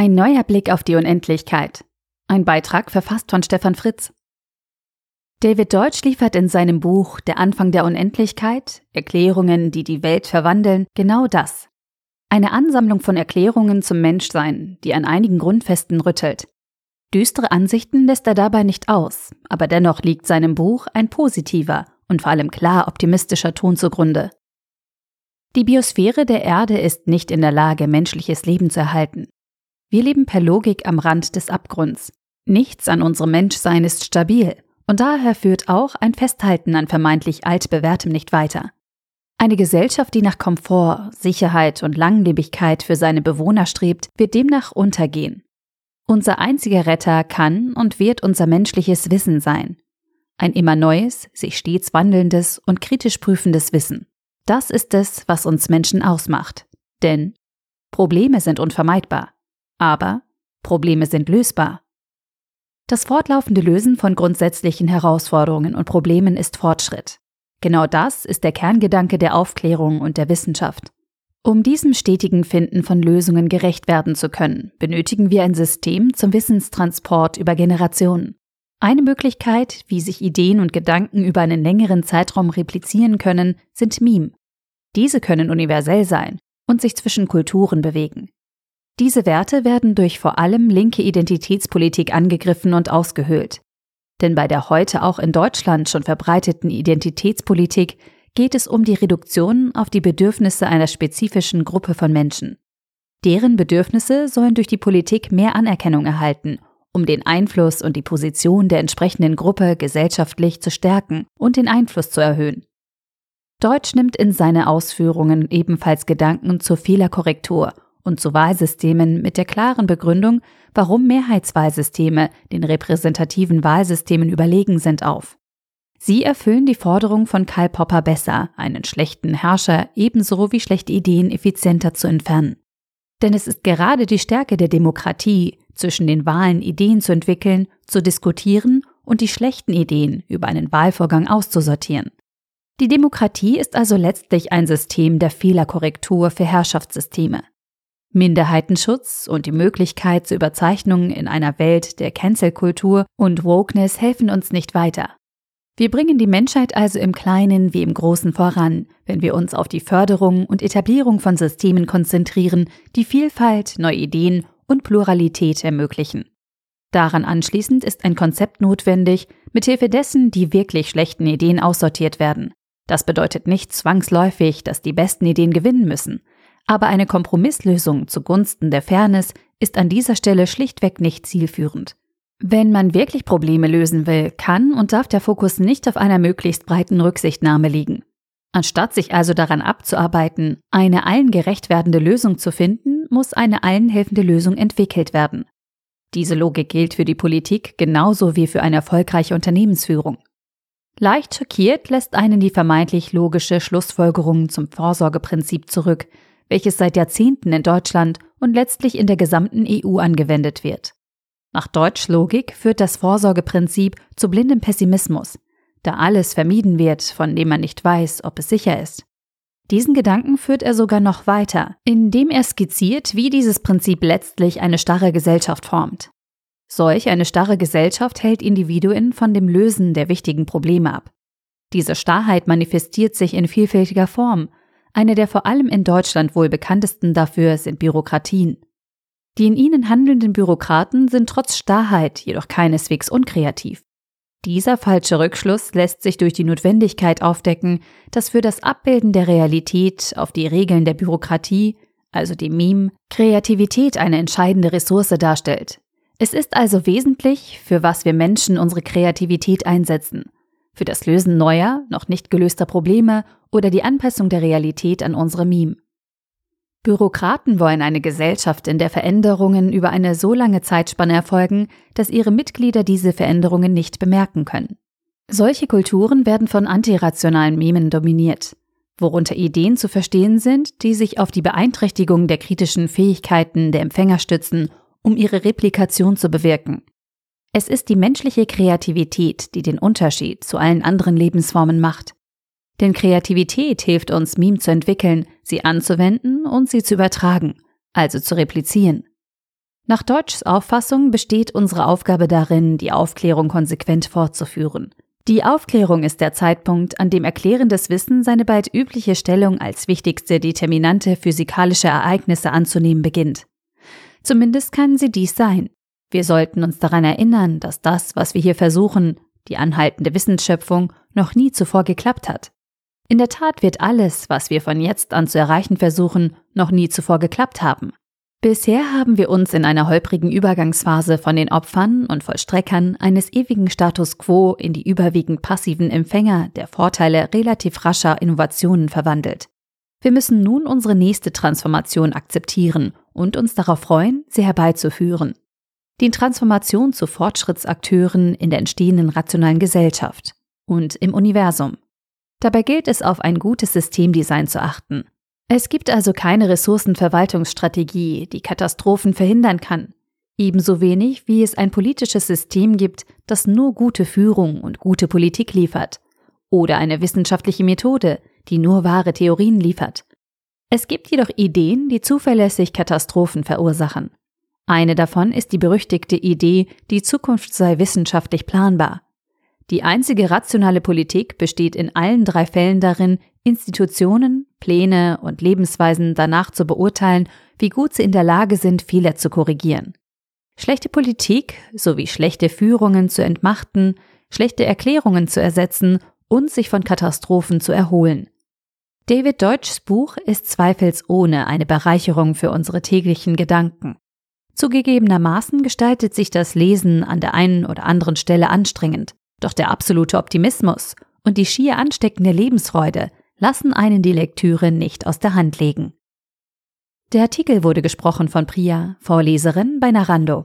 Ein neuer Blick auf die Unendlichkeit. Ein Beitrag verfasst von Stefan Fritz. David Deutsch liefert in seinem Buch Der Anfang der Unendlichkeit Erklärungen, die die Welt verwandeln, genau das. Eine Ansammlung von Erklärungen zum Menschsein, die an einigen Grundfesten rüttelt. Düstere Ansichten lässt er dabei nicht aus, aber dennoch liegt seinem Buch ein positiver und vor allem klar optimistischer Ton zugrunde. Die Biosphäre der Erde ist nicht in der Lage, menschliches Leben zu erhalten. Wir leben per Logik am Rand des Abgrunds. Nichts an unserem Menschsein ist stabil, und daher führt auch ein Festhalten an vermeintlich altbewährtem nicht weiter. Eine Gesellschaft, die nach Komfort, Sicherheit und Langlebigkeit für seine Bewohner strebt, wird demnach untergehen. Unser einziger Retter kann und wird unser menschliches Wissen sein. Ein immer neues, sich stets wandelndes und kritisch prüfendes Wissen. Das ist es, was uns Menschen ausmacht. Denn Probleme sind unvermeidbar. Aber Probleme sind lösbar. Das fortlaufende Lösen von grundsätzlichen Herausforderungen und Problemen ist Fortschritt. Genau das ist der Kerngedanke der Aufklärung und der Wissenschaft. Um diesem stetigen Finden von Lösungen gerecht werden zu können, benötigen wir ein System zum Wissenstransport über Generationen. Eine Möglichkeit, wie sich Ideen und Gedanken über einen längeren Zeitraum replizieren können, sind Meme. Diese können universell sein und sich zwischen Kulturen bewegen. Diese Werte werden durch vor allem linke Identitätspolitik angegriffen und ausgehöhlt. Denn bei der heute auch in Deutschland schon verbreiteten Identitätspolitik geht es um die Reduktion auf die Bedürfnisse einer spezifischen Gruppe von Menschen. Deren Bedürfnisse sollen durch die Politik mehr Anerkennung erhalten, um den Einfluss und die Position der entsprechenden Gruppe gesellschaftlich zu stärken und den Einfluss zu erhöhen. Deutsch nimmt in seine Ausführungen ebenfalls Gedanken zur Fehlerkorrektur und zu Wahlsystemen mit der klaren Begründung, warum Mehrheitswahlsysteme den repräsentativen Wahlsystemen überlegen sind, auf. Sie erfüllen die Forderung von Karl Popper besser, einen schlechten Herrscher ebenso wie schlechte Ideen effizienter zu entfernen. Denn es ist gerade die Stärke der Demokratie, zwischen den Wahlen Ideen zu entwickeln, zu diskutieren und die schlechten Ideen über einen Wahlvorgang auszusortieren. Die Demokratie ist also letztlich ein System der Fehlerkorrektur für Herrschaftssysteme. Minderheitenschutz und die Möglichkeit zur Überzeichnung in einer Welt der Cancel-Kultur und Wokeness helfen uns nicht weiter. Wir bringen die Menschheit also im Kleinen wie im Großen voran, wenn wir uns auf die Förderung und Etablierung von Systemen konzentrieren, die Vielfalt, neue Ideen und Pluralität ermöglichen. Daran anschließend ist ein Konzept notwendig, mithilfe dessen die wirklich schlechten Ideen aussortiert werden. Das bedeutet nicht zwangsläufig, dass die besten Ideen gewinnen müssen. Aber eine Kompromisslösung zugunsten der Fairness ist an dieser Stelle schlichtweg nicht zielführend. Wenn man wirklich Probleme lösen will, kann und darf der Fokus nicht auf einer möglichst breiten Rücksichtnahme liegen. Anstatt sich also daran abzuarbeiten, eine allen gerecht werdende Lösung zu finden, muss eine allen helfende Lösung entwickelt werden. Diese Logik gilt für die Politik genauso wie für eine erfolgreiche Unternehmensführung. Leicht schockiert lässt einen die vermeintlich logische Schlussfolgerung zum Vorsorgeprinzip zurück, welches seit Jahrzehnten in Deutschland und letztlich in der gesamten EU angewendet wird. Nach Deutschlogik führt das Vorsorgeprinzip zu blindem Pessimismus, da alles vermieden wird, von dem man nicht weiß, ob es sicher ist. Diesen Gedanken führt er sogar noch weiter, indem er skizziert, wie dieses Prinzip letztlich eine starre Gesellschaft formt. Solch eine starre Gesellschaft hält Individuen von dem Lösen der wichtigen Probleme ab. Diese Starrheit manifestiert sich in vielfältiger Form eine der vor allem in Deutschland wohl bekanntesten dafür sind Bürokratien. Die in ihnen handelnden Bürokraten sind trotz Starrheit jedoch keineswegs unkreativ. Dieser falsche Rückschluss lässt sich durch die Notwendigkeit aufdecken, dass für das Abbilden der Realität auf die Regeln der Bürokratie, also dem Meme, Kreativität eine entscheidende Ressource darstellt. Es ist also wesentlich, für was wir Menschen unsere Kreativität einsetzen – für das Lösen neuer, noch nicht gelöster Probleme oder die Anpassung der Realität an unsere Meme. Bürokraten wollen eine Gesellschaft, in der Veränderungen über eine so lange Zeitspanne erfolgen, dass ihre Mitglieder diese Veränderungen nicht bemerken können. Solche Kulturen werden von antirationalen Memen dominiert, worunter Ideen zu verstehen sind, die sich auf die Beeinträchtigung der kritischen Fähigkeiten der Empfänger stützen, um ihre Replikation zu bewirken. Es ist die menschliche Kreativität, die den Unterschied zu allen anderen Lebensformen macht. Denn Kreativität hilft uns, Meme zu entwickeln, sie anzuwenden und sie zu übertragen, also zu replizieren. Nach Deutschs Auffassung besteht unsere Aufgabe darin, die Aufklärung konsequent fortzuführen. Die Aufklärung ist der Zeitpunkt, an dem erklärendes Wissen seine bald übliche Stellung als wichtigste Determinante physikalischer Ereignisse anzunehmen beginnt. Zumindest kann sie dies sein. Wir sollten uns daran erinnern, dass das, was wir hier versuchen, die anhaltende Wissensschöpfung, noch nie zuvor geklappt hat. In der Tat wird alles, was wir von jetzt an zu erreichen versuchen, noch nie zuvor geklappt haben. Bisher haben wir uns in einer holprigen Übergangsphase von den Opfern und Vollstreckern eines ewigen Status quo in die überwiegend passiven Empfänger der Vorteile relativ rascher Innovationen verwandelt. Wir müssen nun unsere nächste Transformation akzeptieren und uns darauf freuen, sie herbeizuführen. Die Transformation zu Fortschrittsakteuren in der entstehenden rationalen Gesellschaft und im Universum. Dabei gilt es auf ein gutes Systemdesign zu achten, es gibt also keine Ressourcenverwaltungsstrategie, die Katastrophen verhindern kann, ebenso wenig wie es ein politisches System gibt, das nur gute Führung und gute Politik liefert, oder eine wissenschaftliche Methode, die nur wahre Theorien liefert. Es gibt jedoch Ideen, die zuverlässig Katastrophen verursachen. Eine davon ist die berüchtigte Idee, die Zukunft sei wissenschaftlich planbar. Die einzige rationale Politik besteht in allen drei Fällen darin, Institutionen, Pläne und Lebensweisen danach zu beurteilen, wie gut sie in der Lage sind, Fehler zu korrigieren. Schlechte Politik sowie schlechte Führungen zu entmachten, schlechte Erklärungen zu ersetzen und sich von Katastrophen zu erholen. David Deutschs Buch ist zweifelsohne eine Bereicherung für unsere täglichen Gedanken. Zugegebenermaßen gestaltet sich das Lesen an der einen oder anderen Stelle anstrengend, doch der absolute Optimismus und die schier ansteckende Lebensfreude lassen einen die Lektüre nicht aus der Hand legen. Der Artikel wurde gesprochen von Priya, Vorleserin bei Narando.